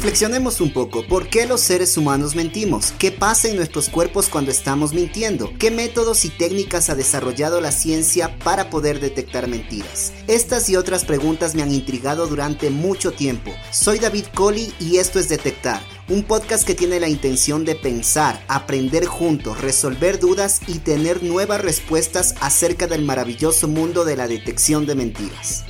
Reflexionemos un poco, ¿por qué los seres humanos mentimos? ¿Qué pasa en nuestros cuerpos cuando estamos mintiendo? ¿Qué métodos y técnicas ha desarrollado la ciencia para poder detectar mentiras? Estas y otras preguntas me han intrigado durante mucho tiempo. Soy David Coley y esto es Detectar, un podcast que tiene la intención de pensar, aprender juntos, resolver dudas y tener nuevas respuestas acerca del maravilloso mundo de la detección de mentiras.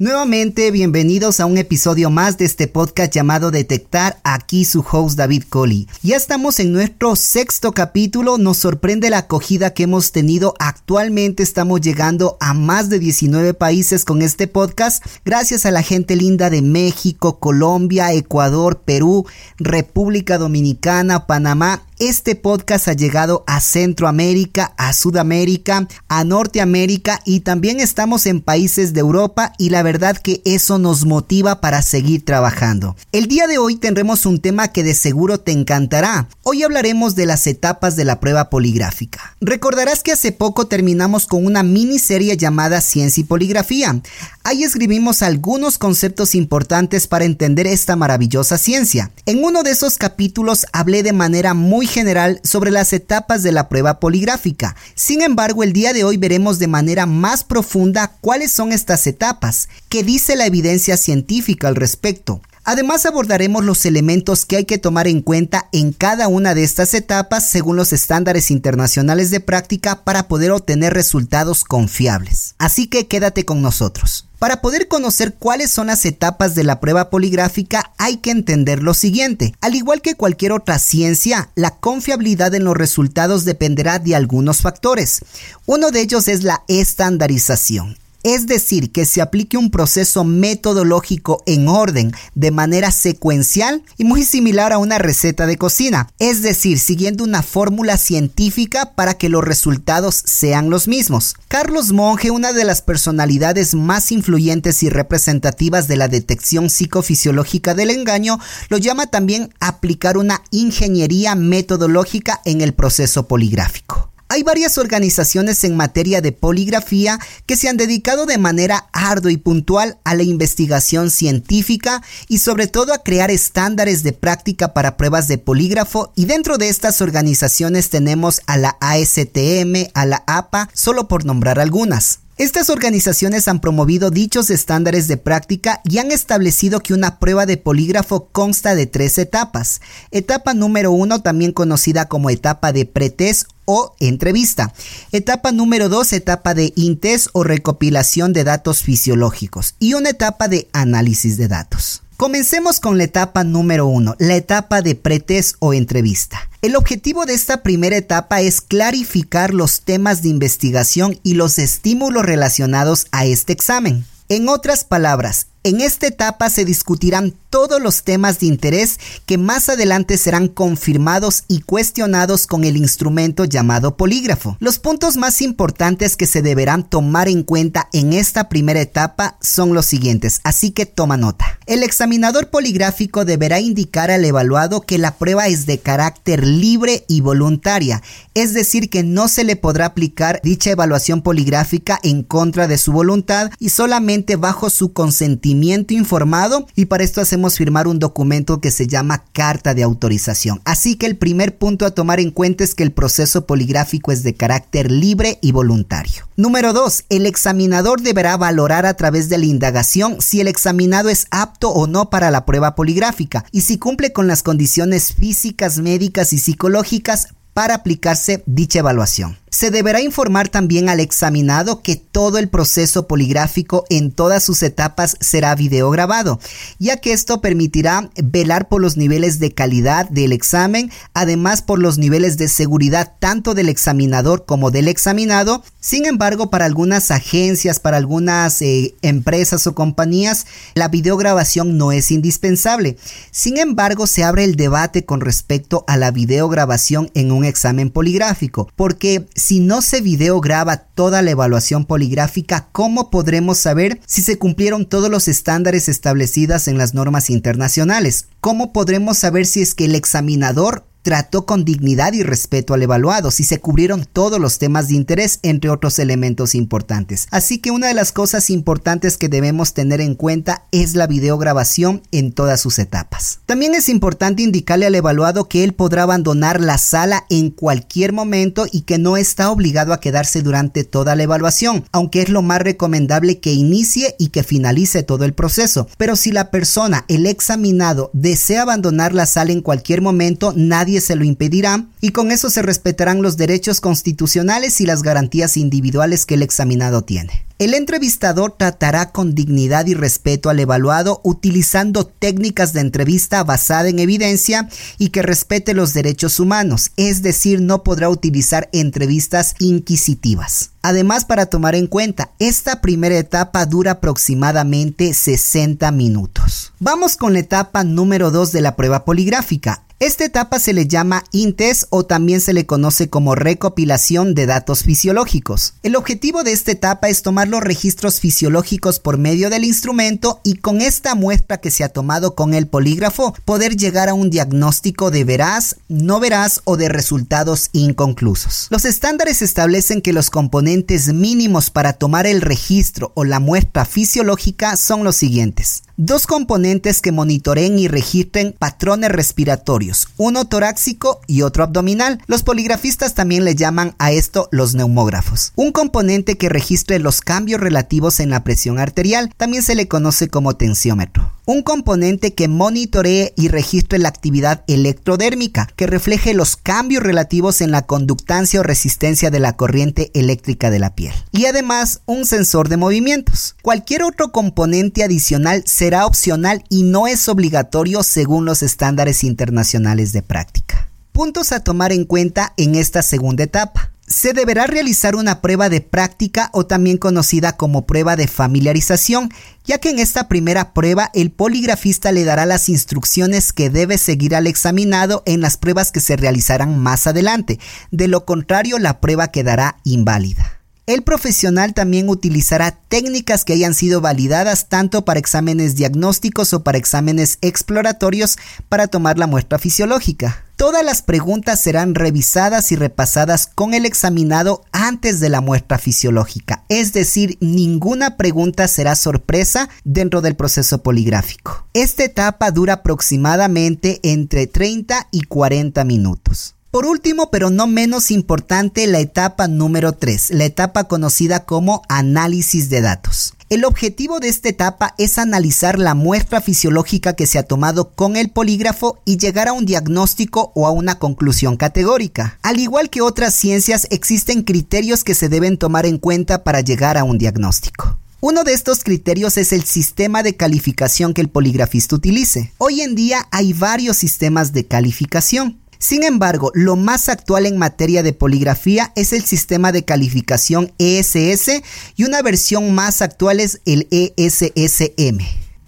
Nuevamente, bienvenidos a un episodio más de este podcast llamado Detectar, aquí su host David Coley. Ya estamos en nuestro sexto capítulo, nos sorprende la acogida que hemos tenido, actualmente estamos llegando a más de 19 países con este podcast, gracias a la gente linda de México, Colombia, Ecuador, Perú, República Dominicana, Panamá. Este podcast ha llegado a Centroamérica, a Sudamérica, a Norteamérica y también estamos en países de Europa y la verdad que eso nos motiva para seguir trabajando. El día de hoy tendremos un tema que de seguro te encantará. Hoy hablaremos de las etapas de la prueba poligráfica. Recordarás que hace poco terminamos con una miniserie llamada Ciencia y Poligrafía. Ahí escribimos algunos conceptos importantes para entender esta maravillosa ciencia. En uno de esos capítulos hablé de manera muy general sobre las etapas de la prueba poligráfica. Sin embargo, el día de hoy veremos de manera más profunda cuáles son estas etapas, qué dice la evidencia científica al respecto. Además abordaremos los elementos que hay que tomar en cuenta en cada una de estas etapas según los estándares internacionales de práctica para poder obtener resultados confiables. Así que quédate con nosotros. Para poder conocer cuáles son las etapas de la prueba poligráfica hay que entender lo siguiente. Al igual que cualquier otra ciencia, la confiabilidad en los resultados dependerá de algunos factores. Uno de ellos es la estandarización. Es decir, que se aplique un proceso metodológico en orden, de manera secuencial y muy similar a una receta de cocina. Es decir, siguiendo una fórmula científica para que los resultados sean los mismos. Carlos Monge, una de las personalidades más influyentes y representativas de la detección psicofisiológica del engaño, lo llama también aplicar una ingeniería metodológica en el proceso poligráfico. Hay varias organizaciones en materia de poligrafía que se han dedicado de manera ardua y puntual a la investigación científica y sobre todo a crear estándares de práctica para pruebas de polígrafo y dentro de estas organizaciones tenemos a la ASTM, a la APA, solo por nombrar algunas. Estas organizaciones han promovido dichos estándares de práctica y han establecido que una prueba de polígrafo consta de tres etapas. Etapa número uno, también conocida como etapa de pretest o entrevista. Etapa número dos, etapa de intest o recopilación de datos fisiológicos. Y una etapa de análisis de datos. Comencemos con la etapa número uno, la etapa de pretest o entrevista. El objetivo de esta primera etapa es clarificar los temas de investigación y los estímulos relacionados a este examen. En otras palabras, en esta etapa se discutirán todos los temas de interés que más adelante serán confirmados y cuestionados con el instrumento llamado polígrafo. Los puntos más importantes que se deberán tomar en cuenta en esta primera etapa son los siguientes, así que toma nota. El examinador poligráfico deberá indicar al evaluado que la prueba es de carácter libre y voluntaria, es decir, que no se le podrá aplicar dicha evaluación poligráfica en contra de su voluntad y solamente bajo su consentimiento informado y para esto hacemos firmar un documento que se llama carta de autorización. Así que el primer punto a tomar en cuenta es que el proceso poligráfico es de carácter libre y voluntario. Número 2. El examinador deberá valorar a través de la indagación si el examinado es apto o no para la prueba poligráfica y si cumple con las condiciones físicas, médicas y psicológicas para aplicarse dicha evaluación. Se deberá informar también al examinado que todo el proceso poligráfico en todas sus etapas será videograbado, ya que esto permitirá velar por los niveles de calidad del examen, además por los niveles de seguridad tanto del examinador como del examinado. Sin embargo, para algunas agencias, para algunas eh, empresas o compañías, la videograbación no es indispensable. Sin embargo, se abre el debate con respecto a la videograbación en un examen poligráfico, porque si no se videograba toda la evaluación poligráfica, ¿cómo podremos saber si se cumplieron todos los estándares establecidos en las normas internacionales? ¿Cómo podremos saber si es que el examinador trató con dignidad y respeto al evaluado, si se cubrieron todos los temas de interés, entre otros elementos importantes. Así que una de las cosas importantes que debemos tener en cuenta es la videograbación en todas sus etapas. También es importante indicarle al evaluado que él podrá abandonar la sala en cualquier momento y que no está obligado a quedarse durante toda la evaluación, aunque es lo más recomendable que inicie y que finalice todo el proceso. Pero si la persona, el examinado, desea abandonar la sala en cualquier momento, nadie se lo impedirá y con eso se respetarán los derechos constitucionales y las garantías individuales que el examinado tiene. El entrevistador tratará con dignidad y respeto al evaluado utilizando técnicas de entrevista basada en evidencia y que respete los derechos humanos, es decir, no podrá utilizar entrevistas inquisitivas. Además, para tomar en cuenta, esta primera etapa dura aproximadamente 60 minutos. Vamos con la etapa número 2 de la prueba poligráfica, esta etapa se le llama INTES o también se le conoce como recopilación de datos fisiológicos. El objetivo de esta etapa es los registros fisiológicos por medio del instrumento y con esta muestra que se ha tomado con el polígrafo poder llegar a un diagnóstico de veraz, no veraz o de resultados inconclusos. Los estándares establecen que los componentes mínimos para tomar el registro o la muestra fisiológica son los siguientes. Dos componentes que monitoreen y registren patrones respiratorios, uno torácico y otro abdominal. Los poligrafistas también le llaman a esto los neumógrafos. Un componente que registre los cambios relativos en la presión arterial, también se le conoce como tensiómetro un componente que monitoree y registre la actividad electrodérmica, que refleje los cambios relativos en la conductancia o resistencia de la corriente eléctrica de la piel. Y además, un sensor de movimientos. Cualquier otro componente adicional será opcional y no es obligatorio según los estándares internacionales de práctica. Puntos a tomar en cuenta en esta segunda etapa se deberá realizar una prueba de práctica o también conocida como prueba de familiarización, ya que en esta primera prueba el poligrafista le dará las instrucciones que debe seguir al examinado en las pruebas que se realizarán más adelante, de lo contrario la prueba quedará inválida. El profesional también utilizará técnicas que hayan sido validadas tanto para exámenes diagnósticos o para exámenes exploratorios para tomar la muestra fisiológica. Todas las preguntas serán revisadas y repasadas con el examinado antes de la muestra fisiológica, es decir, ninguna pregunta será sorpresa dentro del proceso poligráfico. Esta etapa dura aproximadamente entre 30 y 40 minutos. Por último, pero no menos importante, la etapa número 3, la etapa conocida como análisis de datos. El objetivo de esta etapa es analizar la muestra fisiológica que se ha tomado con el polígrafo y llegar a un diagnóstico o a una conclusión categórica. Al igual que otras ciencias, existen criterios que se deben tomar en cuenta para llegar a un diagnóstico. Uno de estos criterios es el sistema de calificación que el poligrafista utilice. Hoy en día hay varios sistemas de calificación. Sin embargo, lo más actual en materia de poligrafía es el sistema de calificación ESS y una versión más actual es el ESSM.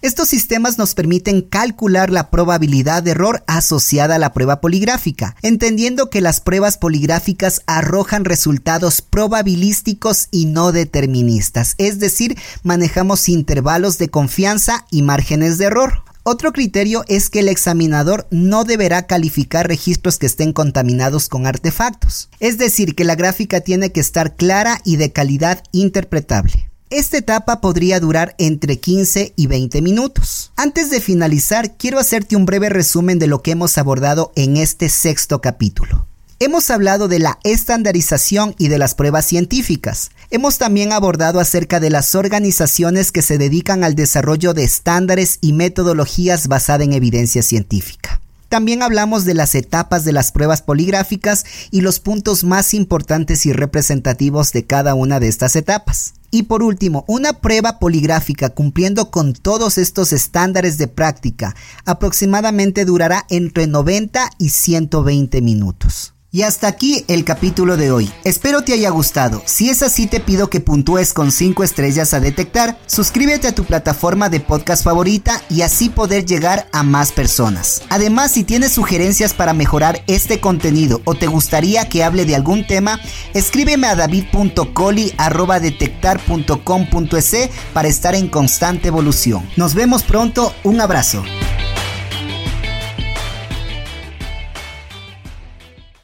Estos sistemas nos permiten calcular la probabilidad de error asociada a la prueba poligráfica, entendiendo que las pruebas poligráficas arrojan resultados probabilísticos y no deterministas, es decir, manejamos intervalos de confianza y márgenes de error. Otro criterio es que el examinador no deberá calificar registros que estén contaminados con artefactos, es decir, que la gráfica tiene que estar clara y de calidad interpretable. Esta etapa podría durar entre 15 y 20 minutos. Antes de finalizar, quiero hacerte un breve resumen de lo que hemos abordado en este sexto capítulo. Hemos hablado de la estandarización y de las pruebas científicas. Hemos también abordado acerca de las organizaciones que se dedican al desarrollo de estándares y metodologías basadas en evidencia científica. También hablamos de las etapas de las pruebas poligráficas y los puntos más importantes y representativos de cada una de estas etapas. Y por último, una prueba poligráfica cumpliendo con todos estos estándares de práctica aproximadamente durará entre 90 y 120 minutos. Y hasta aquí el capítulo de hoy. Espero te haya gustado. Si es así, te pido que puntúes con 5 estrellas a detectar, suscríbete a tu plataforma de podcast favorita y así poder llegar a más personas. Además, si tienes sugerencias para mejorar este contenido o te gustaría que hable de algún tema, escríbeme a david.coli.detectar.com.es para estar en constante evolución. Nos vemos pronto, un abrazo.